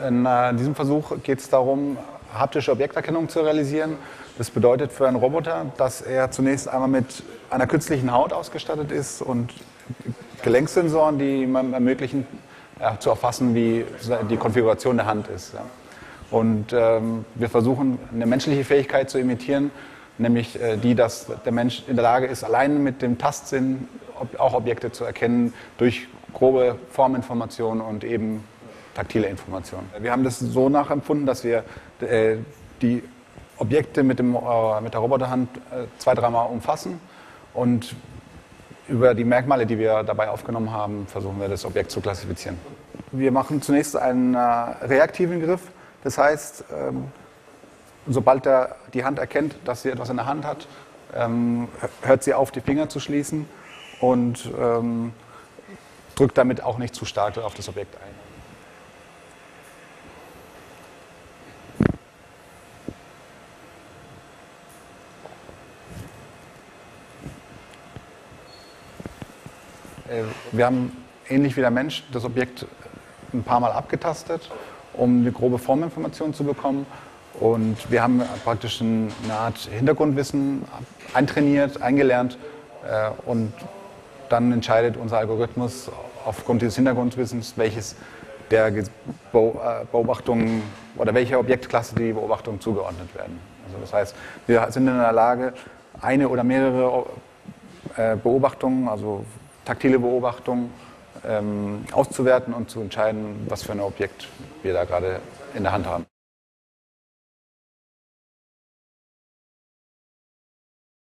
In äh, diesem Versuch geht es darum, haptische Objekterkennung zu realisieren. Das bedeutet für einen Roboter, dass er zunächst einmal mit einer künstlichen Haut ausgestattet ist und Gelenksensoren, die ihm ermöglichen, ja, zu erfassen, wie die Konfiguration der Hand ist. Ja. Und ähm, wir versuchen, eine menschliche Fähigkeit zu imitieren, nämlich äh, die, dass der Mensch in der Lage ist, allein mit dem Tastsinn ob, auch Objekte zu erkennen durch grobe Forminformationen und eben taktile Informationen. Wir haben das so nachempfunden, dass wir äh, die Objekte mit, dem, äh, mit der Roboterhand äh, zwei, dreimal umfassen und über die Merkmale, die wir dabei aufgenommen haben, versuchen wir das Objekt zu klassifizieren. Wir machen zunächst einen äh, reaktiven Griff, das heißt, ähm, sobald er die Hand erkennt, dass sie etwas in der Hand hat, ähm, hört sie auf, die Finger zu schließen und ähm, drückt damit auch nicht zu stark auf das Objekt ein. Wir haben ähnlich wie der Mensch das Objekt ein paar Mal abgetastet, um eine grobe Forminformation zu bekommen. Und wir haben praktisch eine Art Hintergrundwissen eintrainiert, eingelernt. Äh, und dann entscheidet unser Algorithmus aufgrund dieses Hintergrundwissens, welches der äh, Beobachtung oder welcher Objektklasse die Beobachtungen zugeordnet werden. Also das heißt, wir sind in der Lage, eine oder mehrere Beobachtungen, also taktile Beobachtung ähm, auszuwerten und zu entscheiden, was für ein Objekt wir da gerade in der Hand haben.